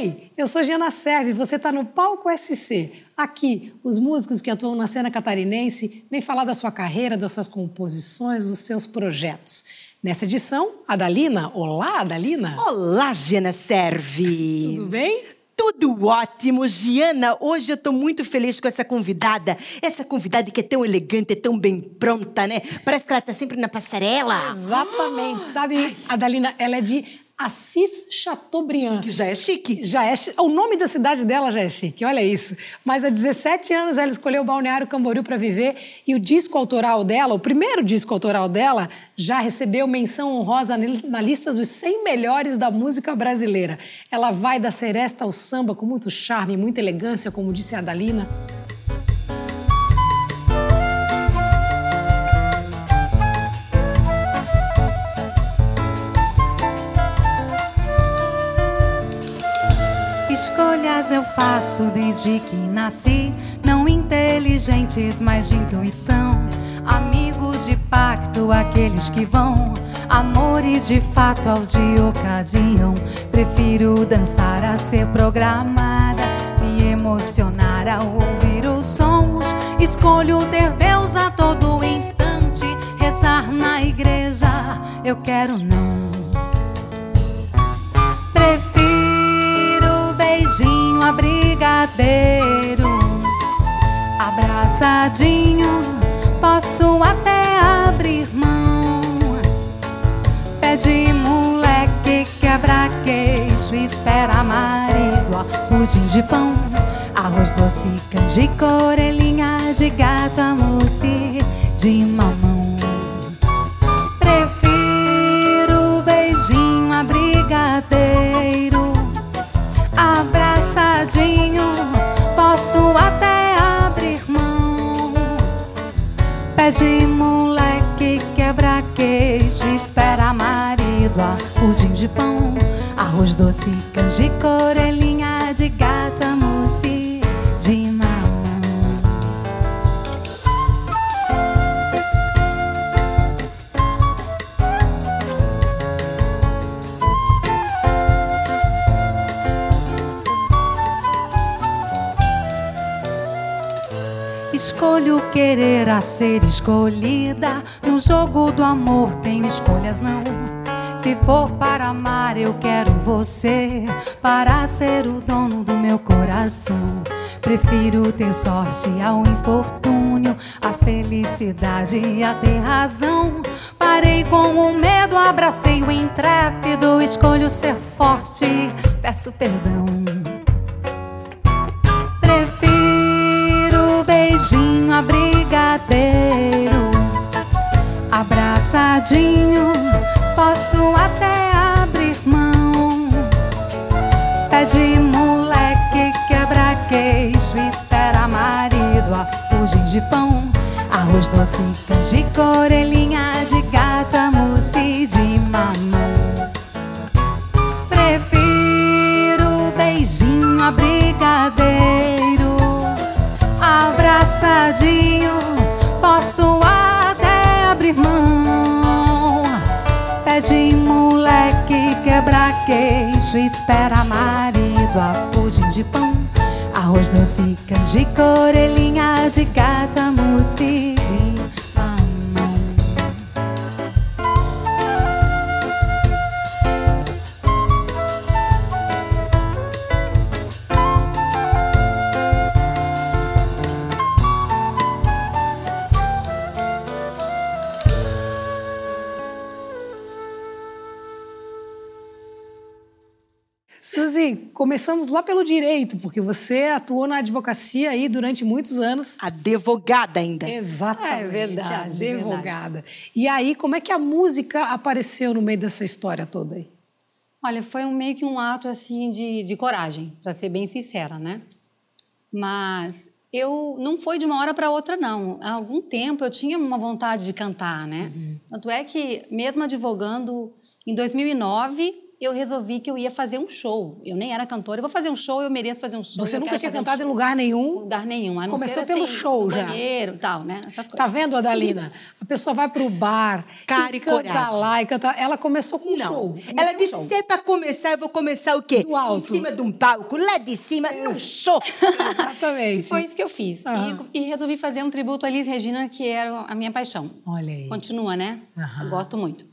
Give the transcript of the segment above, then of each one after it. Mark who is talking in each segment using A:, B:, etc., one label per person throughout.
A: Oi, eu sou Giana Serve, você está no Palco SC. Aqui, os músicos que atuam na cena catarinense vêm falar da sua carreira, das suas composições, dos seus projetos. Nessa edição, a Dalina. Olá, Dalina.
B: Olá, Giana Serve.
A: Tudo bem?
B: Tudo ótimo, Giana. Hoje eu estou muito feliz com essa convidada. Essa convidada que é tão elegante, é tão bem pronta, né? Parece que ela está sempre na passarela.
A: Exatamente. Sabe, a Dalina, ela é de Assis Chateaubriand.
B: Que já é chique.
A: Já é O nome da cidade dela já é chique, olha isso. Mas há 17 anos ela escolheu o Balneário Camboriú para viver e o disco autoral dela, o primeiro disco autoral dela, já recebeu menção honrosa na lista dos 100 melhores da música brasileira. Ela vai da seresta ao samba com muito charme, muita elegância, como disse a Dalina.
C: Escolhas eu faço desde que nasci. Não inteligentes, mas de intuição. Amigos de pacto, aqueles que vão. Amores de fato aos de ocasião. Prefiro dançar a ser programada. Me emocionar ao ouvir os sons. Escolho ter Deus a todo instante. Rezar na igreja, eu quero não abraçadinho, posso até abrir mão. Pede moleque, quebra queixo, espera marido, ó, pudim de pão, arroz doce, canjica, orelhinha de gato, a mousse de mamão. Pede moleque, quebra queixo, espera marido, a pudim de pão, arroz doce, canjica, orelhinha de gato, a Querer a ser escolhida. No jogo do amor tenho escolhas não. Se for para amar, eu quero você para ser o dono do meu coração. Prefiro ter sorte ao infortúnio, a felicidade a ter razão. Parei com o medo, abracei o intrépido. Escolho ser forte, peço perdão. Beijinho a brigadeiro, abraçadinho, posso até abrir mão. Pede moleque, quebra queixo, espera marido, a pudim de pão, arroz doce, canjica, orelhinha de gato, abraçadinho, posso até abrir mão. Pede moleque, quebra queixo, espera marido, a pudim de pão. Arroz doce, canjica, orelhinha de gato, a mousse
A: começamos lá pelo direito, porque você atuou na advocacia aí durante muitos anos.
B: Advogada ainda.
A: Exatamente.
C: É verdade.
A: Advogada.
C: Verdade.
A: E aí, como é que a música apareceu no meio dessa história toda aí?
C: Olha, foi um, meio que um ato assim de, de coragem, para ser bem sincera, né? Mas eu não foi de uma hora para outra não. Há algum tempo eu tinha uma vontade de cantar, né? Uhum. Tanto é que mesmo advogando em 2009 eu resolvi que eu ia fazer um show. Eu nem era cantora, eu vou fazer um show, eu mereço fazer um show.
A: Você nunca tinha
C: fazer um
A: cantado em lugar nenhum?
C: lugar nenhum. a não
A: Começou
C: ser,
A: pelo
C: assim,
A: show já.
C: banheiro, tal, né? Essas coisas.
A: Tá vendo, Adalina? A pessoa vai pro bar,
B: Cara e
A: canta
B: coragem.
A: lá e canta. Ela começou com um
B: Não.
A: show.
B: Ela disse:
A: show.
B: se é pra começar, eu vou começar o quê?
A: Do alto.
B: Em cima de um palco, lá de cima, num show.
A: Exatamente.
C: Foi isso que eu fiz.
A: Aham.
C: E, e resolvi fazer um tributo a Elis Regina, que era a minha paixão.
A: Olha aí.
C: Continua, né?
A: Aham.
C: Eu gosto muito.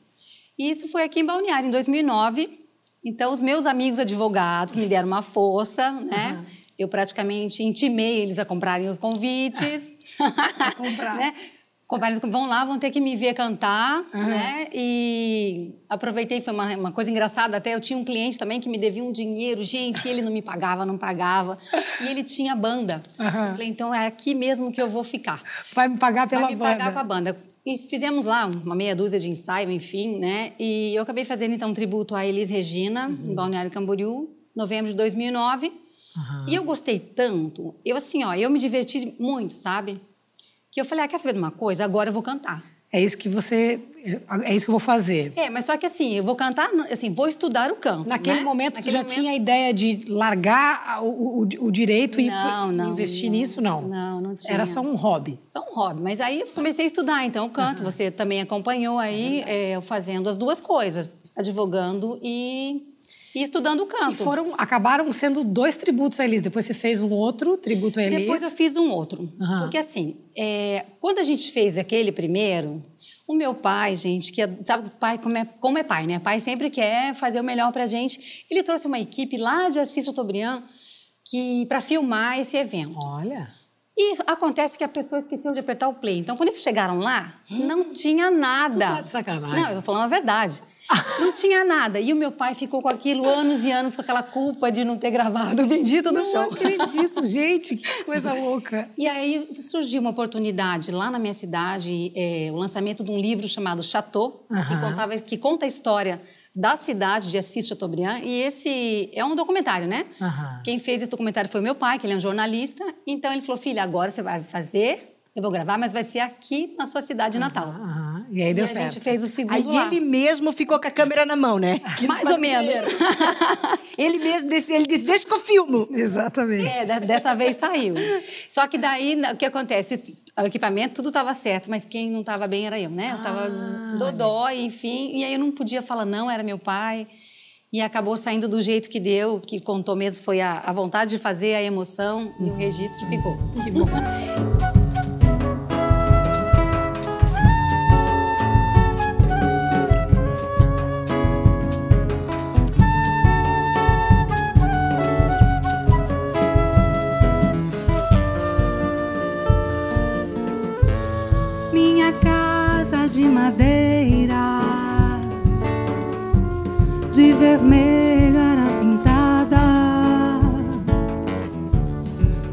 C: E isso foi aqui em Balneário, em 2009. Então, os meus amigos advogados me deram uma força, né? Eu praticamente intimei eles a comprarem os convites. a
A: comprar.
C: né? Comprarem, vão lá, vão ter que me ver cantar,
A: Aham.
C: né? E aproveitei, foi uma, uma coisa engraçada até, eu tinha um cliente também que me devia um dinheiro, gente, e ele não me pagava, não pagava. E ele tinha banda. Eu falei, então é aqui mesmo que eu vou ficar
A: Vai me pagar pela
C: vai me
A: banda.
C: pagar com a banda. E fizemos lá uma meia dúzia de ensaio, enfim, né? E eu acabei fazendo então um tributo a Elis Regina,
A: Uhum.
C: em Balneário Camboriú, novembro de 2009. E eu gostei tanto, eu assim, ó, eu me diverti muito, sabe? Que eu falei, ah, quer saber de uma coisa? Agora eu vou cantar.
A: É isso que você. É isso que eu vou fazer.
C: É, mas só que assim, eu vou cantar, assim, vou estudar o canto.
A: Naquele
C: né?
A: momento, tu
C: Naquele
A: já
C: momento-
A: tinha a ideia de largar o, o- o direito e
C: Não,
A: ir-
C: não,
A: investir
C: não.
A: nisso? Não.
C: Não, não tinha.
A: Era só um hobby.
C: Só um hobby. Mas aí eu comecei a estudar, então, o canto. Você também acompanhou aí, é, eu fazendo as duas coisas, advogando e, e estudando o canto.
A: E foram, acabaram sendo dois tributos a Elis. Depois você fez um outro tributo a Elis.
C: Depois eu fiz um outro.
A: Aham.
C: Porque assim, é, quando a gente fez aquele primeiro, o meu pai, gente, que é- sabe pai como é, como é pai, né? Pai sempre quer fazer o melhor pra gente. Ele trouxe uma equipe lá de Assis Chateaubriand que para filmar esse evento.
A: Olha.
C: E acontece que a pessoa esqueceu de apertar o play. Então, quando eles chegaram lá, não tinha nada.
A: Tu tá de sacanagem.
C: Não, eu tô falando a verdade. Não tinha nada. E o meu pai ficou com aquilo anos e anos, com aquela culpa de não ter gravado o bendito do
A: Não
C: show.
A: acredito, gente. Que coisa louca.
C: E aí surgiu uma oportunidade lá na minha cidade, é, o lançamento de um livro chamado Chateau, que, contava, que conta a história da cidade de Assis Chateaubriand. E esse é um documentário, né? Quem fez esse documentário foi meu pai, que ele é um jornalista. Então ele falou, filha, agora você vai fazer, eu vou gravar, mas vai ser aqui na sua cidade natal.
A: E aí deu
C: e a
A: certo.
C: gente fez o segundo
B: Aí
C: lá.
B: ele mesmo ficou com a câmera na mão, né? Que
C: Mais ou menos.
B: Ele mesmo, disse- ele disse, deixa que eu filmo.
A: Exatamente.
C: É, de- dessa vez saiu. Só que daí, o que acontece? O equipamento, tudo estava certo, mas quem não estava bem era eu, né? Eu estava
A: Ah,
C: dodó, enfim. E aí eu não podia falar não, era meu pai. E acabou saindo do jeito que deu, que contou mesmo foi a, a vontade de fazer, a emoção, e o registro ficou.
A: Que bom.
C: Vermelho era pintada,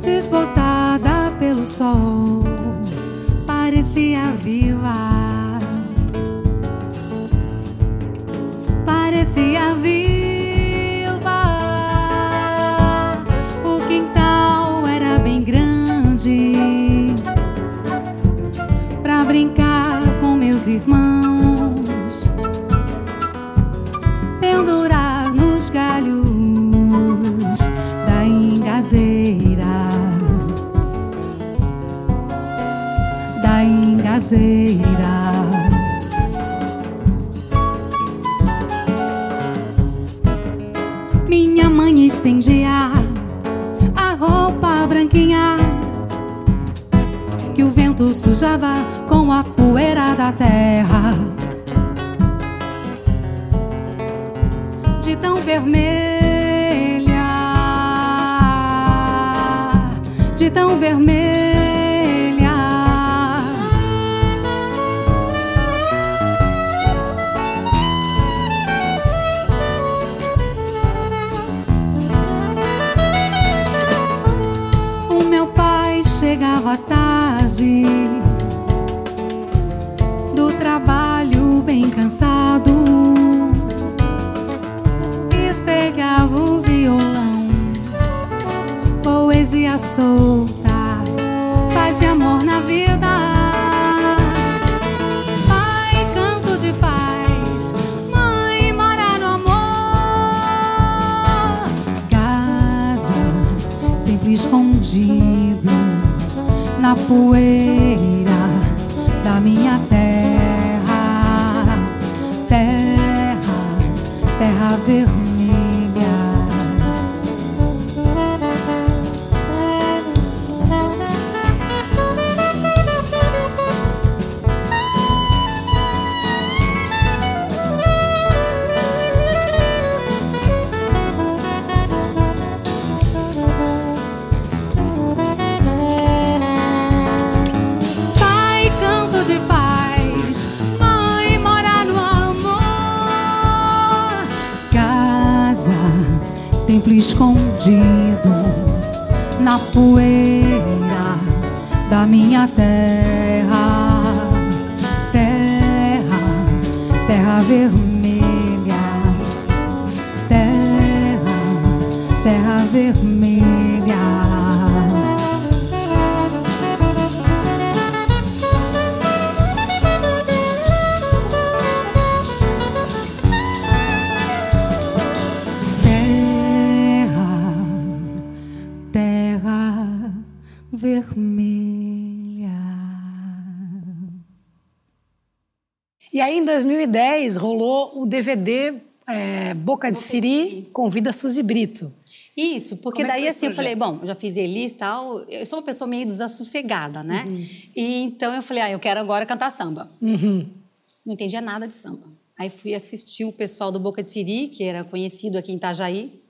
C: desbotada pelo sol, parecia viva, parecia viva. Engazeira. Minha mãe estendia a roupa branquinha que o vento sujava com a poeira da terra. De tão vermelha, de tão vermelha. solta. Paz e amor na vida. Pai, canto de paz. Mãe, mora no amor.
D: Casa, templo escondido. Na poeira da minha terra. Terra, terra vermelha. Minha terra. Terra, terra vermelha. Terra, terra vermelha.
A: Aí, em 2010, rolou o DVD é, Boca de Siri, convida Suzy Brito.
C: Isso, porque
A: é
C: daí assim eu falei, bom, já fiz Elis e tal, eu sou uma pessoa meio desassossegada, né?
A: Uhum.
C: E então eu falei, ah, eu quero agora cantar samba.
A: Uhum.
C: Não entendia nada de samba. Aí fui assistir o pessoal do Boca de Siri, que era conhecido aqui em Itajaí.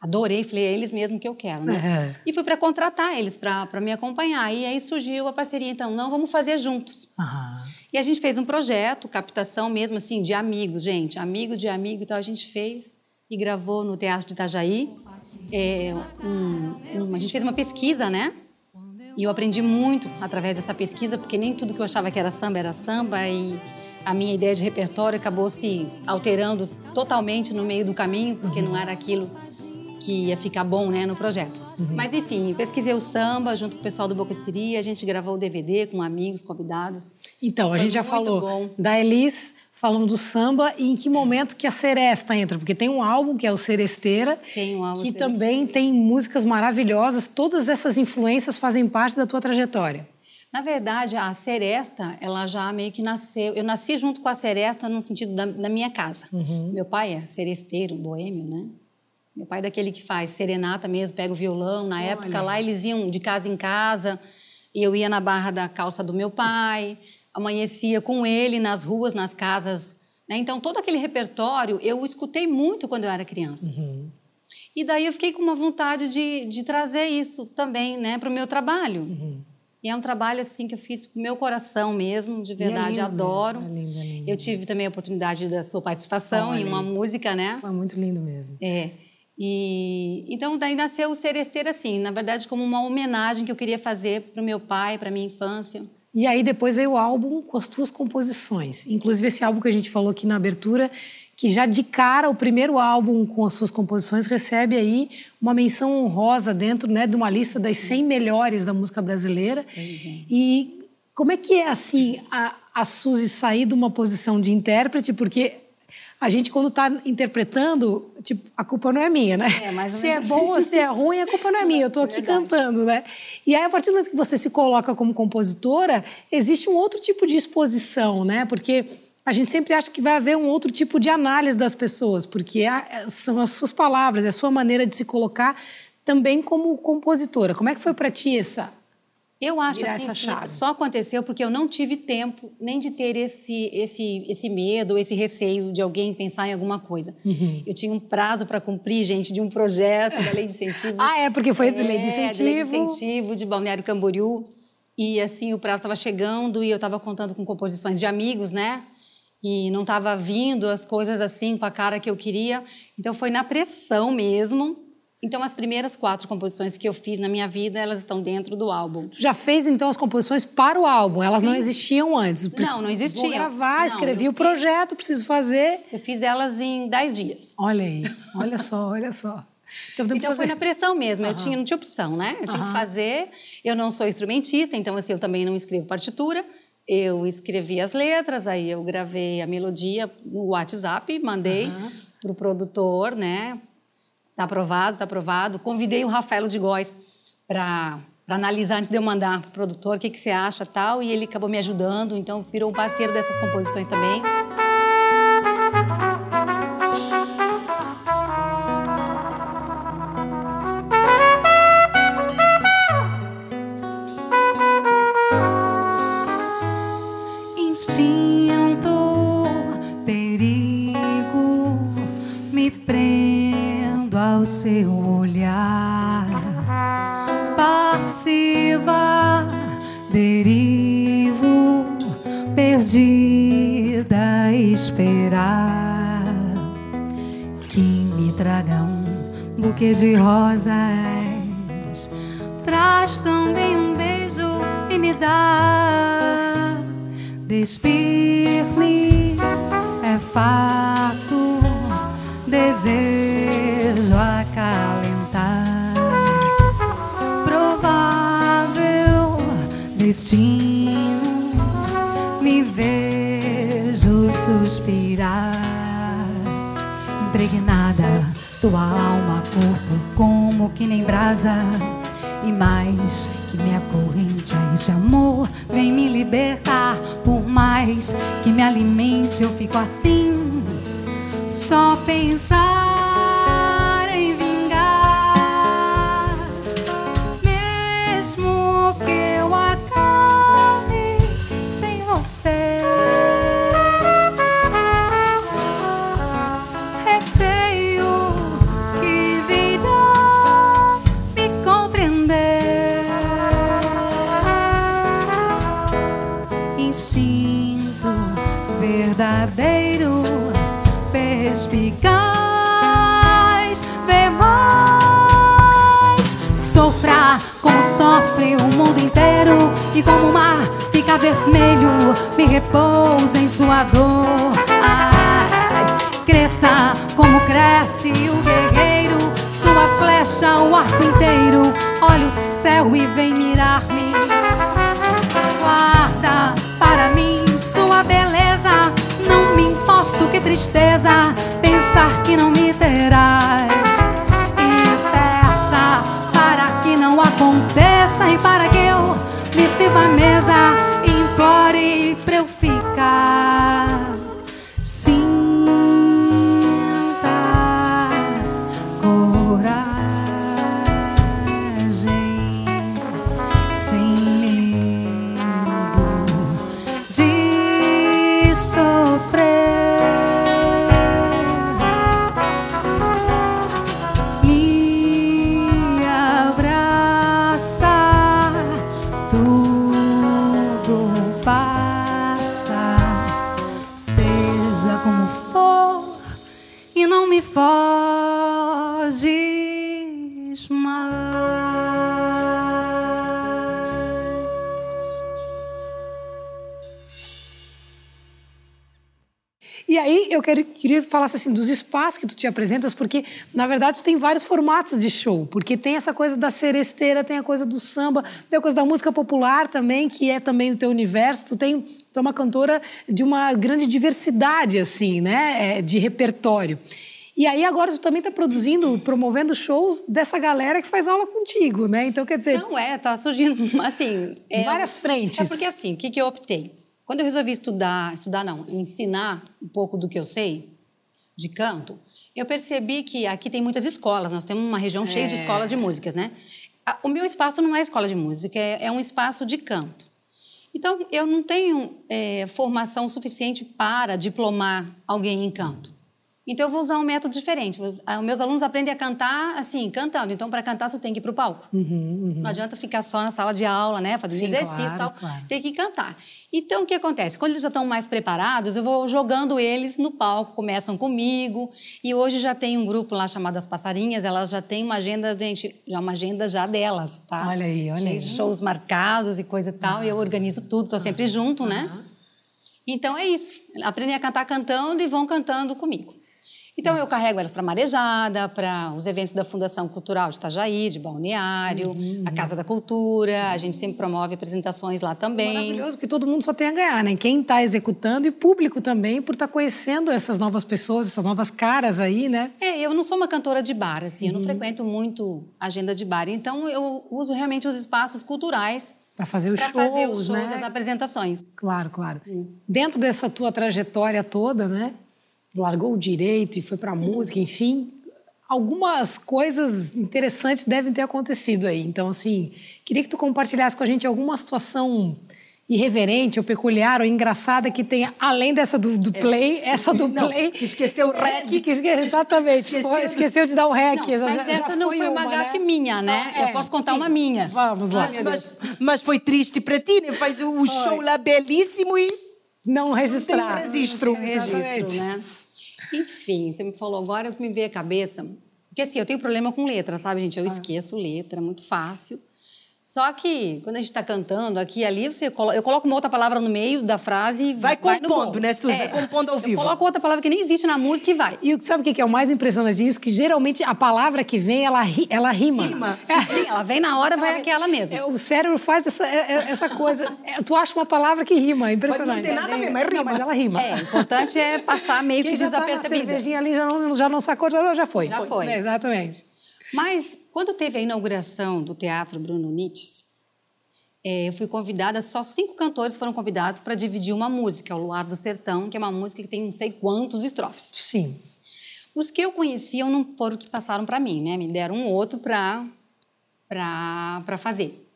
C: Adorei, falei, é eles mesmo que eu quero, né?
A: Uhum.
C: E fui para contratar eles para me acompanhar. E aí surgiu a parceria, então, não, vamos fazer juntos.
A: Aham.
C: E a gente fez um projeto, captação mesmo assim, de amigos, gente, amigo de amigo e tal. A gente fez e gravou no Teatro de Itajaí. É, um- um- a gente fez uma pesquisa, né? E eu aprendi muito através dessa pesquisa, porque nem tudo que eu achava que era samba era samba. E a minha ideia de repertório acabou se alterando totalmente no meio do caminho, porque não era aquilo que ia ficar bom né, no projeto. Mas enfim, pesquisei o samba junto com o pessoal do Boca de Siri, a gente gravou o DVD com amigos, convidados.
A: Então, a
C: Foi
A: gente já falou
C: bom.
A: da Elis, falamos do samba e em que momento que a Seresta entra? Porque tem um álbum que é o Seresteira,
C: um álbum
A: que
C: Seresteira.
A: também tem músicas maravilhosas. Todas essas influências fazem parte da tua trajetória.
C: Na verdade, a Seresta, ela já meio que nasceu. Eu nasci junto com a Seresta no sentido da, da minha casa. Meu pai é seresteiro, boêmio, né? Meu pai é daquele que faz serenata mesmo, pega o violão. Na época lá eles iam de casa em casa e eu ia na barra da calça do meu pai, amanhecia com ele nas ruas, nas casas. né? Então todo aquele repertório eu escutei muito quando eu era criança. E daí eu fiquei com uma vontade de, de trazer isso também, né, para o meu trabalho. E é um trabalho assim que eu fiz com o meu coração mesmo, de verdade,
A: lindo,
C: adoro.
A: é lindo, é lindo.
C: Eu tive também a oportunidade da sua participação
A: Olha
C: em uma música, né?
A: Foi muito lindo mesmo.
C: É. E então daí nasceu o Seresteira assim, na verdade como uma homenagem que eu queria fazer para o meu pai, para minha infância.
A: E aí depois veio o álbum com as tuas composições. Inclusive esse álbum que a gente falou aqui na abertura, que já de cara, o primeiro álbum com as suas composições recebe aí uma menção honrosa dentro né, de uma lista das 100 melhores da música brasileira. E como é que é assim a, a Suzy sair de uma posição de intérprete? Porque a gente, quando está interpretando, tipo, a culpa não é minha, né?
C: É,
A: se é bom ou se é ruim, a culpa não é minha. Eu estou aqui
C: Verdade.
A: cantando, né? E aí, a partir do momento que você se coloca como compositora, existe um outro tipo de exposição, né? Porque a gente sempre acha que vai haver um outro tipo de análise das pessoas, porque a- são as suas palavras, é a sua maneira de se colocar também como compositora. Como é que foi para ti essa?
C: Eu acho
A: Virar
C: assim que só aconteceu porque eu não tive tempo nem de ter esse esse esse medo, esse receio de alguém pensar em alguma coisa.
A: Uhum.
C: Eu tinha um prazo para cumprir, gente, de um projeto da lei de incentivo.
A: Ah, é, porque foi de lei de
C: É,
A: incentivo.
C: lei de incentivo de Balneário Camboriú. E assim, o prazo estava chegando e eu estava contando com composições de amigos, né? E não estava vindo as coisas assim com a cara que eu queria. Então foi na pressão mesmo. Então as primeiras quatro composições que eu fiz na minha vida, elas estão dentro do álbum.
A: Tu já fez então as composições para o álbum? Elas não existiam antes?
C: Não, não existiam.
A: Vou gravar,
C: Não,
A: escrevi o projeto, preciso fazer.
C: Eu fiz elas em dez dias.
A: Olha aí, olha só, olha só. Então,
C: Então foi na pressão mesmo. Eu tinha, não tinha opção, né? Eu tinha que fazer. Eu não sou instrumentista, então assim, eu também não escrevo partitura. Eu escrevi as letras, aí eu gravei a melodia no WhatsApp, mandei pro produtor, né? Tá aprovado, tá aprovado. Convidei o Rafaelo de Góes
E: para analisar antes de eu mandar pro produtor o que, que você acha tal. E ele acabou me ajudando, então virou um parceiro dessas composições também.
C: Traz também um beijo e me dá. Despir-me é fato, desejo acalentar. Provável destino, me vejo suspirar. Impregnada, tua alma, corpo, como que nem brasa. E mais que me acorrente a este amor, vem me libertar. Por mais que me alimente, eu fico assim. Só pensar tristeza pensar que não me terás. E peça para que não aconteça e para que eu lhe sirva a mesa E
A: aí eu queria, queria que falasse assim dos espaços que tu te apresentas, porque na verdade tu tem vários formatos de show, porque tem essa coisa da seresteira, tem a coisa do samba, tem a coisa da música popular também, que é também do teu universo. Tu tem tu é uma cantora de uma grande diversidade assim, né, é, de repertório. E aí agora tu também está produzindo, promovendo shows dessa galera que faz aula contigo, né? Então quer dizer,
E: Não é, tá surgindo assim. É,
A: Várias frentes.
E: É porque assim, o que, que eu optei? Quando eu resolvi estudar, estudar não, ensinar um pouco do que eu sei de canto, eu percebi que aqui tem muitas escolas, nós temos uma região cheia de escolas de músicas, né? O meu espaço não é escola de música, é, é um espaço de canto. Então, eu não tenho é, formação suficiente para diplomar alguém em canto. Então, eu vou usar um método diferente. Os meus alunos aprendem a cantar assim, cantando. Então, para cantar, você tem que ir para o palco. Não adianta ficar só na sala de aula, né? Fazendo
A: Sim,
E: exercício e
A: claro,
E: tal.
A: claro.
E: Tem que cantar. Então, o que acontece? Quando eles já estão mais preparados, eu vou jogando eles no palco, começam comigo. E hoje já tem um grupo lá chamado As Passarinhas, elas já têm uma agenda, gente, já uma agenda já delas, tá?
A: Olha aí, olha aí.
E: shows marcados e coisa e tal. E eu organizo tudo, estou sempre junto, né? Então é isso. Aprendem a cantar cantando e vão cantando comigo.
C: Então eu carrego elas para Marejada, para os eventos da Fundação Cultural de Itajaí, de Balneário,
A: Uhum,
C: a Casa da Cultura. A gente sempre promove apresentações lá também.
A: Maravilhoso, porque todo mundo só tem a ganhar, né? Quem está executando e público também, por estar conhecendo essas novas pessoas, essas novas caras aí, né?
C: É, eu não sou uma cantora de bar, assim, eu
A: Uhum.
C: não frequento muito agenda de bar. Então eu uso realmente os espaços culturais
A: Para fazer os
C: para
A: shows,
C: fazer os shows,
A: né?
C: as apresentações.
A: Claro, claro.
C: Isso.
A: Dentro dessa tua trajetória toda, né? Largou o direito e foi para música, enfim, algumas coisas interessantes devem ter acontecido aí. Então, assim, queria que tu compartilhasse com a gente alguma situação irreverente ou peculiar ou engraçada que tenha, além dessa do, do play, essa do
B: Não,
A: play.
B: que esqueceu o
A: É,
B: rec.
A: que, que esque- exatamente.
B: Esqueceu
A: Foi, esqueceu de dar o rec.
C: Não,
A: já-
C: mas
A: já
C: essa não foi uma
A: né?
C: gafe minha, né?
A: Ah,
C: Eu
A: é,
C: posso contar
A: sim.
C: uma minha.
A: Vamos lá.
C: Ai, Deus.
B: Mas, mas foi triste para ti, né? Faz o o show lá belíssimo e
A: Não registrar.
B: Tem registro.
C: Não registro, né? Enfim, você me falou agora, o que me veio à cabeça. Porque assim, eu tenho problema com letra, sabe, gente? Eu
A: Ah.
C: esqueço letra, é muito fácil. Só que quando a gente está cantando aqui e ali, você colo... eu coloco uma outra palavra no meio da frase e
B: Vai
C: no
B: compondo, né, Suzy? Vai compondo ao
C: eu
B: vivo.
C: coloco outra palavra que nem existe na música e vai.
A: E sabe o que que é o mais impressionante disso? Que geralmente a palavra que vem, ela, ri- ela rima.
B: Rima.
C: Sim, ela vem na hora, vai aquela mesmo.
A: É, o cérebro faz essa, é- é- essa coisa. É, tu acha uma palavra que rima, é impressionante.
B: Mas não tem nada a ver, mas
A: Não,
B: rima.
A: mas ela rima.
C: É, o importante é passar meio
A: Quem
C: que
A: já tá na
C: desapercebida.
A: cervejinha ali já não, já não sacou, já, já foi.
C: Já foi.
A: É, exatamente.
C: Mas quando teve a inauguração do Teatro Bruno Nietzsche, eh, eu fui convidada, só cinco cantores foram convidados para dividir uma música, O Luar do Sertão, que é uma música que tem não sei quantos estrofes.
A: Sim.
C: Os que eu conhecia não foram que passaram para mim, né? Me deram um outro para para fazer.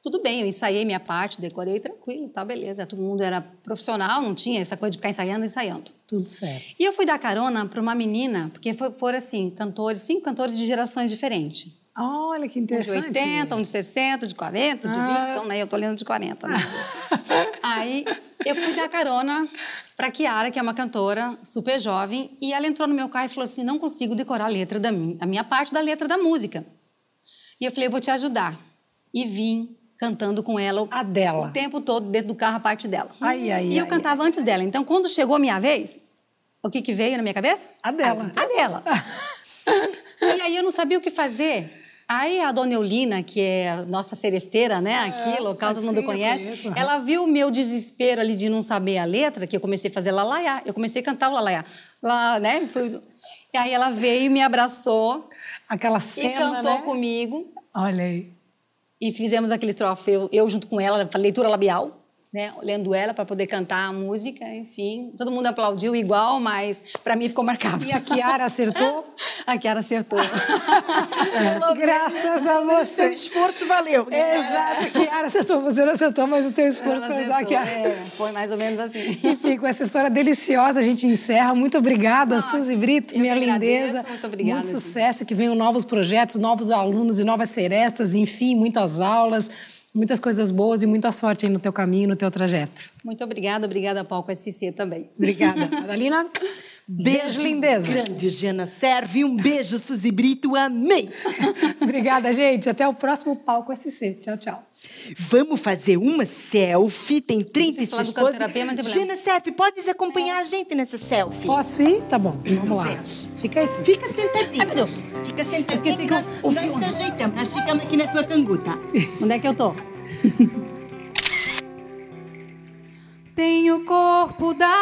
C: Tudo bem, eu ensaiei minha parte, decorei tranquilo, tá beleza. Todo mundo era profissional, não tinha essa coisa de ficar ensaiando, ensaiando.
A: Tudo certo.
C: E eu fui dar carona para uma menina, porque foram assim, cantores, cinco cantores de gerações diferentes.
A: Olha que
C: Um de
A: interessante.
C: 80, um de 60, de 40, de 20,
A: Ah.
C: então né, eu tô lendo de 40, né? Aí eu fui dar carona pra Kiara, que é uma cantora super jovem, e ela entrou no meu carro e falou assim: "Não consigo decorar a letra da minha, a minha parte da letra da música". E eu falei: "Eu vou te ajudar". E vim cantando com ela o,
A: A dela.
C: o tempo todo dentro do carro a parte dela.
A: Ai, ai,
C: e eu
A: ai,
C: cantava antes dela. Então quando chegou a minha vez, o que que veio na minha cabeça?
A: A dela.
C: A dela. e aí eu não sabia o que fazer. Aí a dona Eulina, que é nossa seresteira, né, aqui, local, todo mundo conhece, ela viu o meu desespero ali de não saber a letra, que eu comecei a fazer lalaiá. Eu comecei a cantar o lalaiá. Lá, né? Fui... E aí ela veio, me abraçou
A: Aquela
C: e
A: cena,
C: cantou
A: né?
C: comigo.
A: Olha aí.
C: E fizemos aquele estrofe, eu, eu junto com ela, leitura labial, né? Olhando ela para poder cantar a música, enfim. Todo mundo aplaudiu igual, mas para mim ficou marcado.
A: E a Kiara acertou?
C: A Kiara acertou.
A: Graças a
B: seu
A: você.
B: esforço valeu.
A: Exato, Kiara acertou. Você não acertou, mas o teu esforço para ajudar a Kiara.
C: é, foi mais ou menos assim.
A: Enfim, com essa história deliciosa a gente encerra. Muito obrigada,
C: Ah,
A: Suzy Brito, minha
C: agradeço,
A: lindeza.
C: muito obrigada,
A: Muito
C: gente.
A: sucesso, que venham novos projetos, novos alunos e novas serestas, enfim, muitas aulas, muitas coisas boas e muita sorte aí no teu caminho, no teu trajeto.
C: Muito obrigada, obrigada, Palco SC também.
A: Obrigada. Madalina, beijo, lindeza.
B: Grande, Jana Serve. Um beijo, Suzy Brito. Amei.
A: Obrigada, gente. Até o próximo Palco SC. Tchau, tchau.
B: Vamos fazer uma selfie. Tem 36
C: falar do
B: poses.
C: cantoterapia, mas não tem problema.
B: Jana Serve, podes acompanhar a gente nessa selfie?
A: Posso ir? Tá bom, vamos lá. Fica aí, Suzy.
B: Fica sentadinho.
C: Ai, meu Deus.
B: Fica sentadinho.
C: Que
B: nós,
C: o- o
B: nós se ajeitamos. Nós ficamos aqui na tua canguta.
C: Onde é que eu tô?
F: Tenho corpo d'água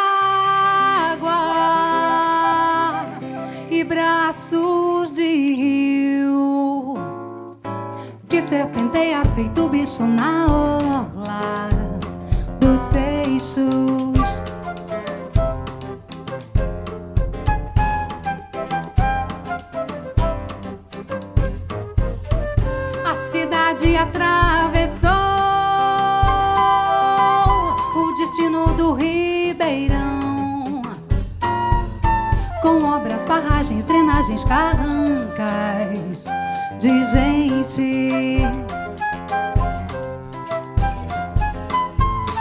F: e braços de rio serpenteia feito bicho na orla dos seixos. A cidade atravessou o destino do Ribeirão. Com obras, barragens, drenagens, carrancas de gente.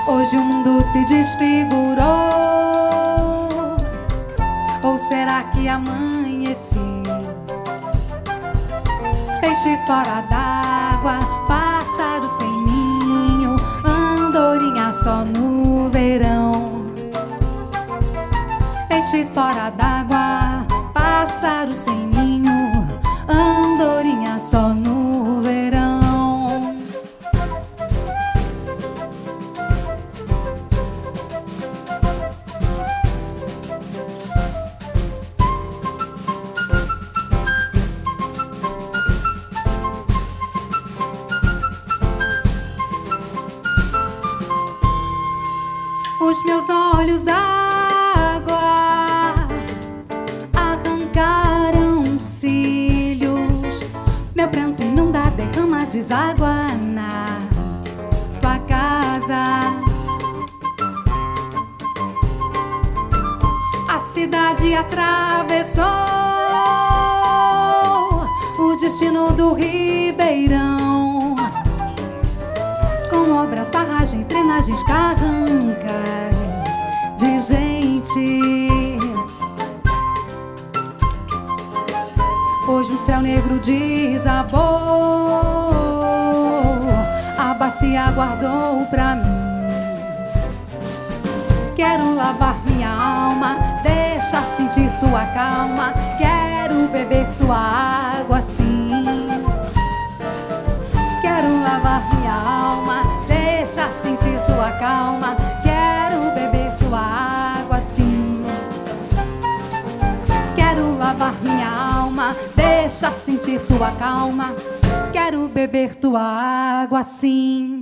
F: Hoje o mundo se desfigurou. Ou será que amanheci? Peixe fora d'água, pássaro sem ninho, andorinha só no verão. Peixe fora d'água, pássaro
C: sem ninho, andorinha só no derrama, deságua na tua casa. A cidade atravessou o destino do Ribeirão com obras, barragens, drenagens, carrancas de gente. Hoje o céu negro desabou, a bacia guardou pra mim. Quero lavar minha alma, deixa sentir tua calma. Quero beber tua água sim. Quero lavar minha alma, deixa sentir tua calma. Quero beber tua água sim. Quero lavar minha alma, deixa sentir tua calma. Quero beber tua água sim.